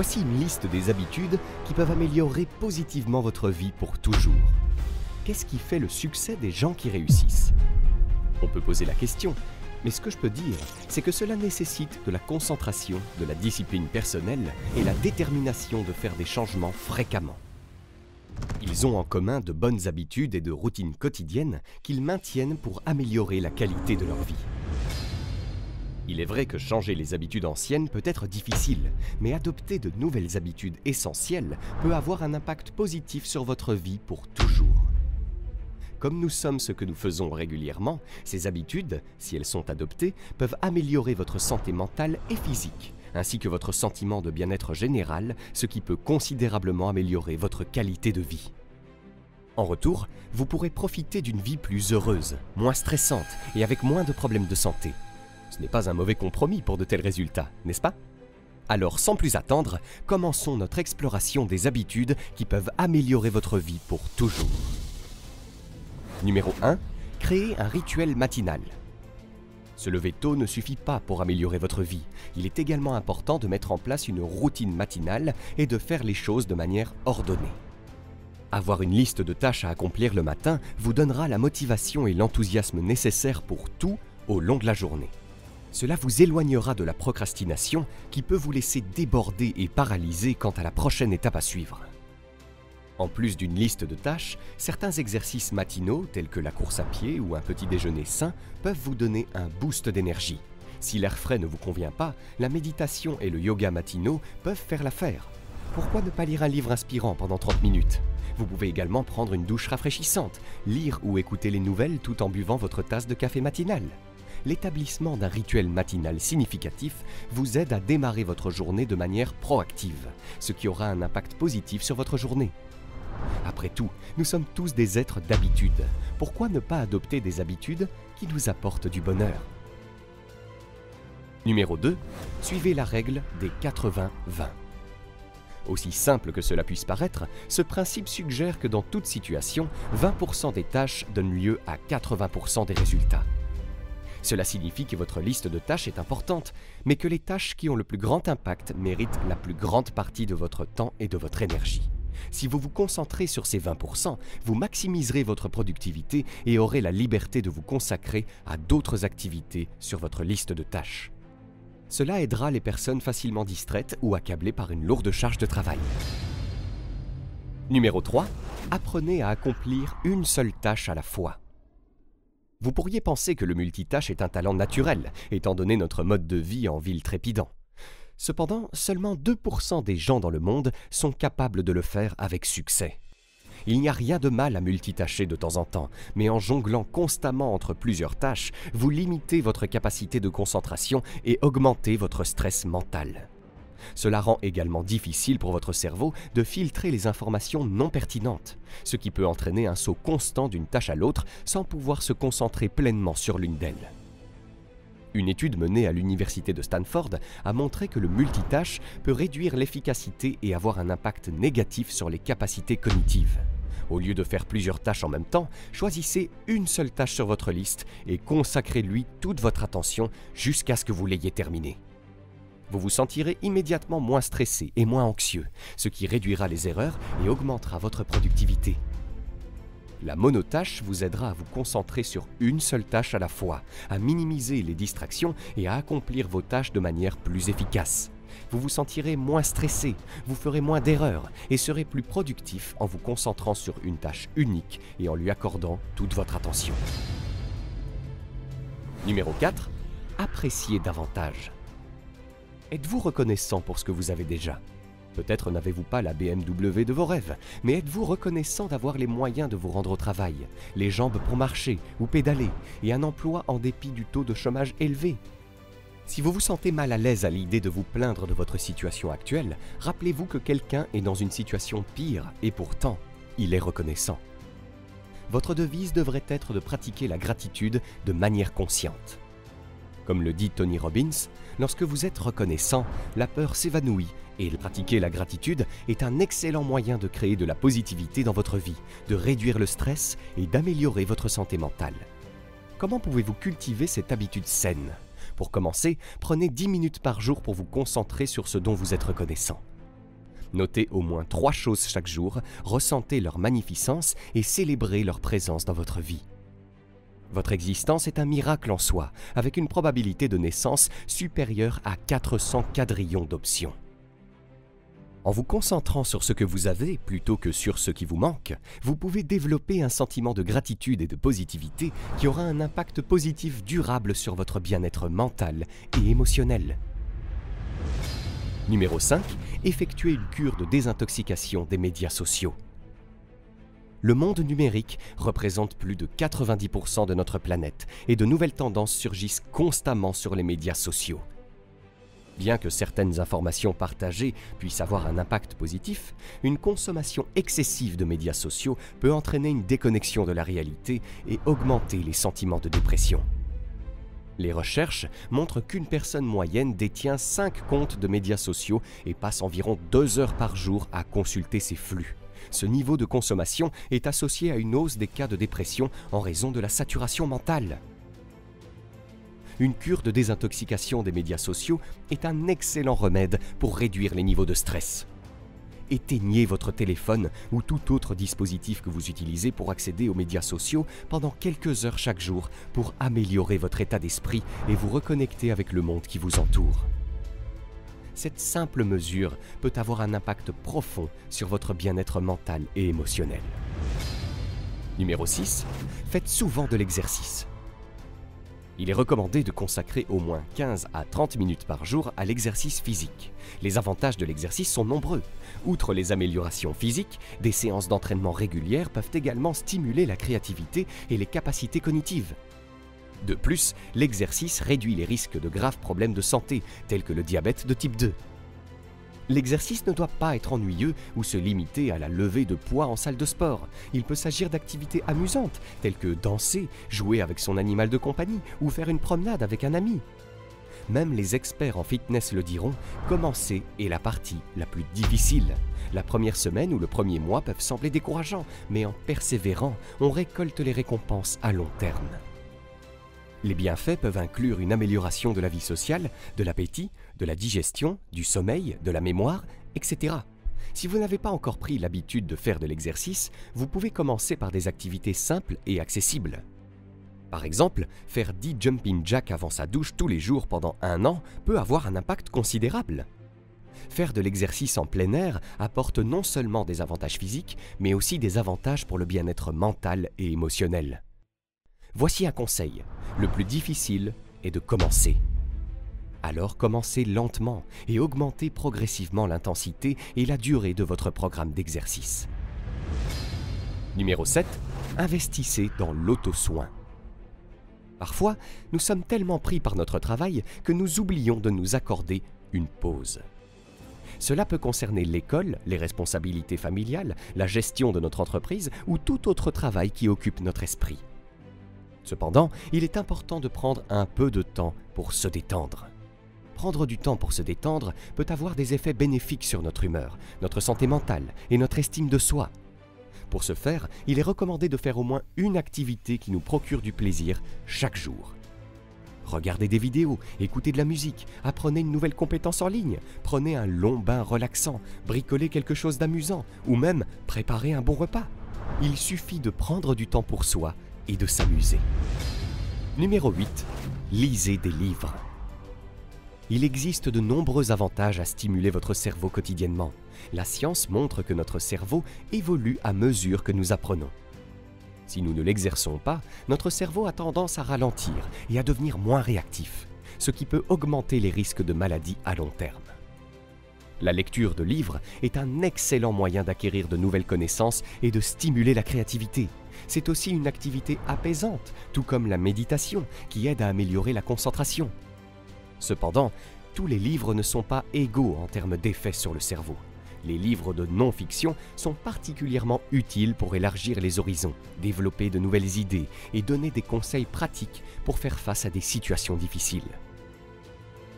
Voici une liste des habitudes qui peuvent améliorer positivement votre vie pour toujours. Qu'est-ce qui fait le succès des gens qui réussissent? On peut poser la question, mais ce que je peux dire, c'est que cela nécessite de la concentration, de la discipline personnelle et la détermination de faire des changements fréquemment. Ils ont en commun de bonnes habitudes et de routines quotidiennes qu'ils maintiennent pour améliorer la qualité de leur vie. Il est vrai que changer les habitudes anciennes peut être difficile, mais adopter de nouvelles habitudes essentielles peut avoir un impact positif sur votre vie pour toujours. Comme nous sommes ce que nous faisons régulièrement, ces habitudes, si elles sont adoptées, peuvent améliorer votre santé mentale et physique, ainsi que votre sentiment de bien-être général, ce qui peut considérablement améliorer votre qualité de vie. En retour, vous pourrez profiter d'une vie plus heureuse, moins stressante et avec moins de problèmes de santé. Ce n'est pas un mauvais compromis pour de tels résultats, n'est-ce pas? Alors sans plus attendre, commençons notre exploration des habitudes qui peuvent améliorer votre vie pour toujours. Numéro 1. Créer un rituel matinal. Se lever tôt ne suffit pas pour améliorer votre vie. Il est également important de mettre en place une routine matinale et de faire les choses de manière ordonnée. Avoir une liste de tâches à accomplir le matin vous donnera la motivation et l'enthousiasme nécessaires pour tout au long de la journée. Cela vous éloignera de la procrastination qui peut vous laisser déborder et paralyser quant à la prochaine étape à suivre. En plus d'une liste de tâches, certains exercices matinaux, tels que la course à pied ou un petit déjeuner sain, peuvent vous donner un boost d'énergie. Si l'air frais ne vous convient pas, la méditation et le yoga matinaux peuvent faire l'affaire. Pourquoi ne pas lire un livre inspirant pendant 30 minutes? Vous pouvez également prendre une douche rafraîchissante, lire ou écouter les nouvelles tout en buvant votre tasse de café matinal. L'établissement d'un rituel matinal significatif vous aide à démarrer votre journée de manière proactive, ce qui aura un impact positif sur votre journée. Après tout, nous sommes tous des êtres d'habitude. Pourquoi ne pas adopter des habitudes qui nous apportent du bonheur? Numéro 2. Suivez la règle des 80-20. Aussi simple que cela puisse paraître, ce principe suggère que dans toute situation, 20% des tâches donnent lieu à 80% des résultats. Cela signifie que votre liste de tâches est importante, mais que les tâches qui ont le plus grand impact méritent la plus grande partie de votre temps et de votre énergie. Si vous vous concentrez sur ces 20%, vous maximiserez votre productivité et aurez la liberté de vous consacrer à d'autres activités sur votre liste de tâches. Cela aidera les personnes facilement distraites ou accablées par une lourde charge de travail. Numéro 3. Apprenez à accomplir une seule tâche à la fois. Vous pourriez penser que le multitâche est un talent naturel, étant donné notre mode de vie en ville trépidant. Cependant, seulement 2% des gens dans le monde sont capables de le faire avec succès. Il n'y a rien de mal à multitâcher de temps en temps, mais en jonglant constamment entre plusieurs tâches, vous limitez votre capacité de concentration et augmentez votre stress mental. Cela rend également difficile pour votre cerveau de filtrer les informations non pertinentes, ce qui peut entraîner un saut constant d'une tâche à l'autre sans pouvoir se concentrer pleinement sur l'une d'elles. Une étude menée à l'université de Stanford a montré que le multitâche peut réduire l'efficacité et avoir un impact négatif sur les capacités cognitives. Au lieu de faire plusieurs tâches en même temps, choisissez une seule tâche sur votre liste et consacrez-lui toute votre attention jusqu'à ce que vous l'ayez terminée. Vous vous sentirez immédiatement moins stressé et moins anxieux, ce qui réduira les erreurs et augmentera votre productivité. La monotâche vous aidera à vous concentrer sur une seule tâche à la fois, à minimiser les distractions et à accomplir vos tâches de manière plus efficace. Vous vous sentirez moins stressé, vous ferez moins d'erreurs et serez plus productif en vous concentrant sur une tâche unique et en lui accordant toute votre attention. Numéro 4. Appréciez davantage. Êtes-vous reconnaissant pour ce que vous avez déjà? Peut-être n'avez-vous pas la BMW de vos rêves, mais êtes-vous reconnaissant d'avoir les moyens de vous rendre au travail, les jambes pour marcher ou pédaler, et un emploi en dépit du taux de chômage élevé? Si vous vous sentez mal à l'aise à l'idée de vous plaindre de votre situation actuelle, rappelez-vous que quelqu'un est dans une situation pire et pourtant, il est reconnaissant. Votre devise devrait être de pratiquer la gratitude de manière consciente. Comme le dit Tony Robbins, lorsque vous êtes reconnaissant, la peur s'évanouit et pratiquer la gratitude est un excellent moyen de créer de la positivité dans votre vie, de réduire le stress et d'améliorer votre santé mentale. Comment pouvez-vous cultiver cette habitude saine? Pour commencer, prenez 10 minutes par jour pour vous concentrer sur ce dont vous êtes reconnaissant. Notez au moins trois choses chaque jour, ressentez leur magnificence et célébrez leur présence dans votre vie. Votre existence est un miracle en soi, avec une probabilité de naissance supérieure à 400 quadrillions d'options. En vous concentrant sur ce que vous avez plutôt que sur ce qui vous manque, vous pouvez développer un sentiment de gratitude et de positivité qui aura un impact positif durable sur votre bien-être mental et émotionnel. Numéro 5. Effectuez une cure de désintoxication des médias sociaux. Le monde numérique représente plus de 90% de notre planète et de nouvelles tendances surgissent constamment sur les médias sociaux. Bien que certaines informations partagées puissent avoir un impact positif, une consommation excessive de médias sociaux peut entraîner une déconnexion de la réalité et augmenter les sentiments de dépression. Les recherches montrent qu'une personne moyenne détient 5 comptes de médias sociaux et passe environ 2 heures par jour à consulter ces flux. Ce niveau de consommation est associé à une hausse des cas de dépression en raison de la saturation mentale. Une cure de désintoxication des médias sociaux est un excellent remède pour réduire les niveaux de stress éteignez votre téléphone ou tout autre dispositif que vous utilisez pour accéder aux médias sociaux pendant quelques heures chaque jour pour améliorer votre état d'esprit et vous reconnecter avec le monde qui vous entoure. Cette simple mesure peut avoir un impact profond sur votre bien-être mental et émotionnel. Numéro 6. Faites souvent de l'exercice. Il est recommandé de consacrer au moins 15 à 30 minutes par jour à l'exercice physique. Les avantages de l'exercice sont nombreux. Outre les améliorations physiques, des séances d'entraînement régulières peuvent également stimuler la créativité et les capacités cognitives. De plus, l'exercice réduit les risques de graves problèmes de santé, tels que le diabète de type 2. L'exercice ne doit pas être ennuyeux ou se limiter à la levée de poids en salle de sport. Il peut s'agir d'activités amusantes, telles que danser, jouer avec son animal de compagnie ou faire une promenade avec un ami. Même les experts en fitness le diront, commencer est la partie la plus difficile. La première semaine ou le premier mois peuvent sembler décourageants, mais en persévérant, on récolte les récompenses à long terme. Les bienfaits peuvent inclure une amélioration de la vie sociale, de l'appétit, de la digestion, du sommeil, de la mémoire, etc. Si vous n'avez pas encore pris l'habitude de faire de l'exercice, vous pouvez commencer par des activités simples et accessibles. Par exemple, faire 10 jumping jacks avant sa douche tous les jours pendant un an peut avoir un impact considérable. Faire de l'exercice en plein air apporte non seulement des avantages physiques, mais aussi des avantages pour le bien-être mental et émotionnel. Voici un conseil. Le plus difficile est de commencer. Alors commencez lentement et augmentez progressivement l'intensité et la durée de votre programme d'exercice. Numéro 7. Investissez dans l'auto-soin. Parfois, nous sommes tellement pris par notre travail que nous oublions de nous accorder une pause. Cela peut concerner l'école, les responsabilités familiales, la gestion de notre entreprise ou tout autre travail qui occupe notre esprit. Cependant, il est important de prendre un peu de temps pour se détendre. Prendre du temps pour se détendre peut avoir des effets bénéfiques sur notre humeur, notre santé mentale et notre estime de soi. Pour ce faire, il est recommandé de faire au moins une activité qui nous procure du plaisir chaque jour. Regardez des vidéos, écoutez de la musique, apprenez une nouvelle compétence en ligne, prenez un long bain relaxant, bricolez quelque chose d'amusant ou même préparez un bon repas. Il suffit de prendre du temps pour soi et de s'amuser. Numéro 8. Lisez des livres. Il existe de nombreux avantages à stimuler votre cerveau quotidiennement. La science montre que notre cerveau évolue à mesure que nous apprenons. Si nous ne l'exerçons pas, notre cerveau a tendance à ralentir et à devenir moins réactif, ce qui peut augmenter les risques de maladies à long terme. La lecture de livres est un excellent moyen d'acquérir de nouvelles connaissances et de stimuler la créativité. C'est aussi une activité apaisante, tout comme la méditation, qui aide à améliorer la concentration. Cependant, tous les livres ne sont pas égaux en termes d'effets sur le cerveau. Les livres de non-fiction sont particulièrement utiles pour élargir les horizons, développer de nouvelles idées et donner des conseils pratiques pour faire face à des situations difficiles.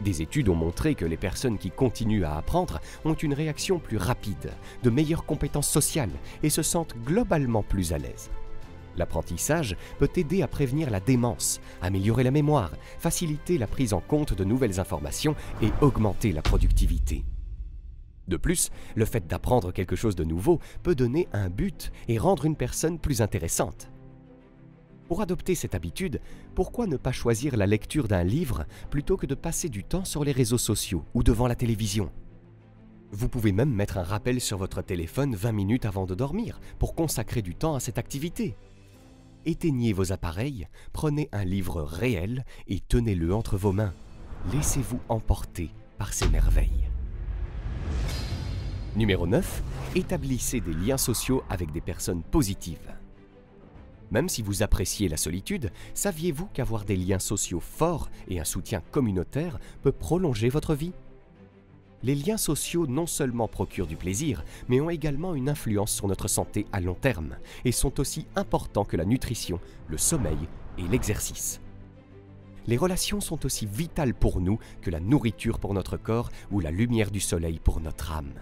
Des études ont montré que les personnes qui continuent à apprendre ont une réaction plus rapide, de meilleures compétences sociales et se sentent globalement plus à l'aise. L'apprentissage peut aider à prévenir la démence, améliorer la mémoire, faciliter la prise en compte de nouvelles informations et augmenter la productivité. De plus, le fait d'apprendre quelque chose de nouveau peut donner un but et rendre une personne plus intéressante. Pour adopter cette habitude, pourquoi ne pas choisir la lecture d'un livre plutôt que de passer du temps sur les réseaux sociaux ou devant la télévision? Vous pouvez même mettre un rappel sur votre téléphone 20 minutes avant de dormir pour consacrer du temps à cette activité. Éteignez vos appareils, prenez un livre réel et tenez-le entre vos mains. Laissez-vous emporter par ces merveilles. Numéro 9. Établissez des liens sociaux avec des personnes positives. Même si vous appréciez la solitude, saviez-vous qu'avoir des liens sociaux forts et un soutien communautaire peut prolonger votre vie? Les liens sociaux non seulement procurent du plaisir, mais ont également une influence sur notre santé à long terme et sont aussi importants que la nutrition, le sommeil et l'exercice. Les relations sont aussi vitales pour nous que la nourriture pour notre corps ou la lumière du soleil pour notre âme.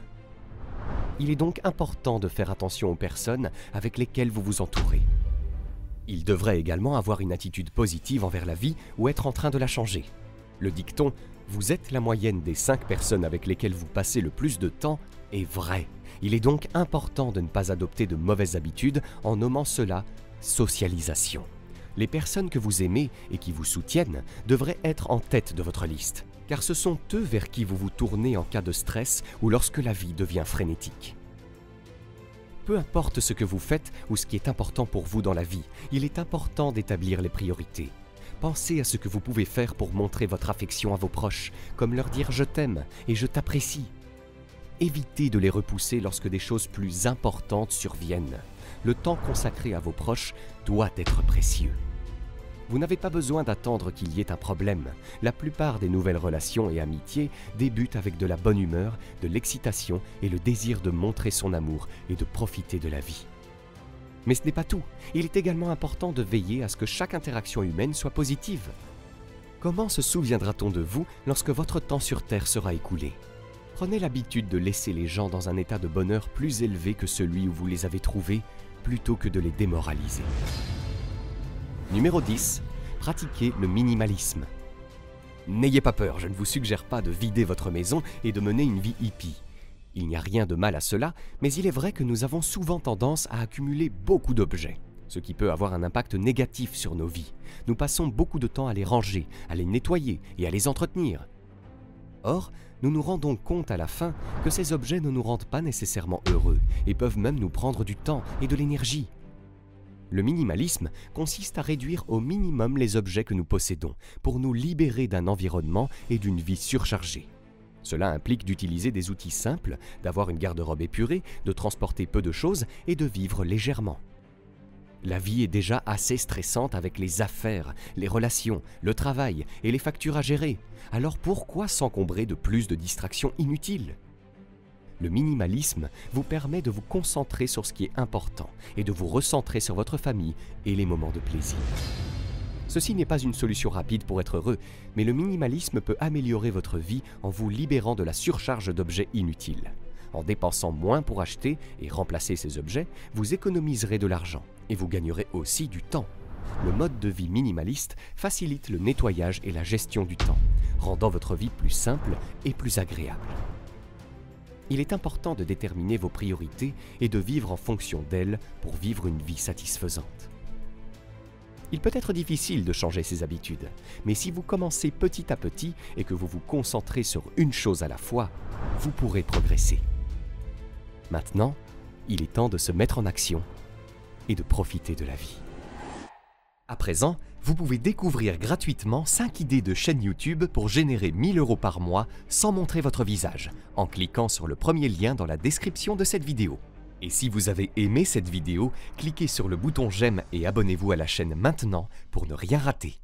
Il est donc important de faire attention aux personnes avec lesquelles vous vous entourez. Il devrait également avoir une attitude positive envers la vie ou être en train de la changer. Le dicton Vous êtes la moyenne des cinq personnes avec lesquelles vous passez le plus de temps est vrai. Il est donc important de ne pas adopter de mauvaises habitudes en nommant cela socialisation. Les personnes que vous aimez et qui vous soutiennent devraient être en tête de votre liste, car ce sont eux vers qui vous vous tournez en cas de stress ou lorsque la vie devient frénétique. Peu importe ce que vous faites ou ce qui est important pour vous dans la vie, il est important d'établir les priorités. Pensez à ce que vous pouvez faire pour montrer votre affection à vos proches, comme leur dire je t'aime et je t'apprécie. Évitez de les repousser lorsque des choses plus importantes surviennent. Le temps consacré à vos proches doit être précieux. Vous n'avez pas besoin d'attendre qu'il y ait un problème. La plupart des nouvelles relations et amitiés débutent avec de la bonne humeur, de l'excitation et le désir de montrer son amour et de profiter de la vie. Mais ce n'est pas tout. Il est également important de veiller à ce que chaque interaction humaine soit positive. Comment se souviendra-t-on de vous lorsque votre temps sur Terre sera écoulé? Prenez l'habitude de laisser les gens dans un état de bonheur plus élevé que celui où vous les avez trouvés, plutôt que de les démoraliser. Numéro 10. Pratiquez le minimalisme. N'ayez pas peur, je ne vous suggère pas de vider votre maison et de mener une vie hippie. Il n'y a rien de mal à cela, mais il est vrai que nous avons souvent tendance à accumuler beaucoup d'objets, ce qui peut avoir un impact négatif sur nos vies. Nous passons beaucoup de temps à les ranger, à les nettoyer et à les entretenir. Or, nous nous rendons compte à la fin que ces objets ne nous rendent pas nécessairement heureux et peuvent même nous prendre du temps et de l'énergie. Le minimalisme consiste à réduire au minimum les objets que nous possédons pour nous libérer d'un environnement et d'une vie surchargée. Cela implique d'utiliser des outils simples, d'avoir une garde-robe épurée, de transporter peu de choses et de vivre légèrement. La vie est déjà assez stressante avec les affaires, les relations, le travail et les factures à gérer. Alors pourquoi s'encombrer de plus de distractions inutiles? Le minimalisme vous permet de vous concentrer sur ce qui est important et de vous recentrer sur votre famille et les moments de plaisir. Ceci n'est pas une solution rapide pour être heureux, mais le minimalisme peut améliorer votre vie en vous libérant de la surcharge d'objets inutiles. En dépensant moins pour acheter et remplacer ces objets, vous économiserez de l'argent et vous gagnerez aussi du temps. Le mode de vie minimaliste facilite le nettoyage et la gestion du temps, rendant votre vie plus simple et plus agréable il est important de déterminer vos priorités et de vivre en fonction d'elles pour vivre une vie satisfaisante. Il peut être difficile de changer ses habitudes, mais si vous commencez petit à petit et que vous vous concentrez sur une chose à la fois, vous pourrez progresser. Maintenant, il est temps de se mettre en action et de profiter de la vie. À présent, vous pouvez découvrir gratuitement 5 idées de chaîne YouTube pour générer 1000 euros par mois sans montrer votre visage, en cliquant sur le premier lien dans la description de cette vidéo. Et si vous avez aimé cette vidéo, cliquez sur le bouton j'aime et abonnez-vous à la chaîne maintenant pour ne rien rater.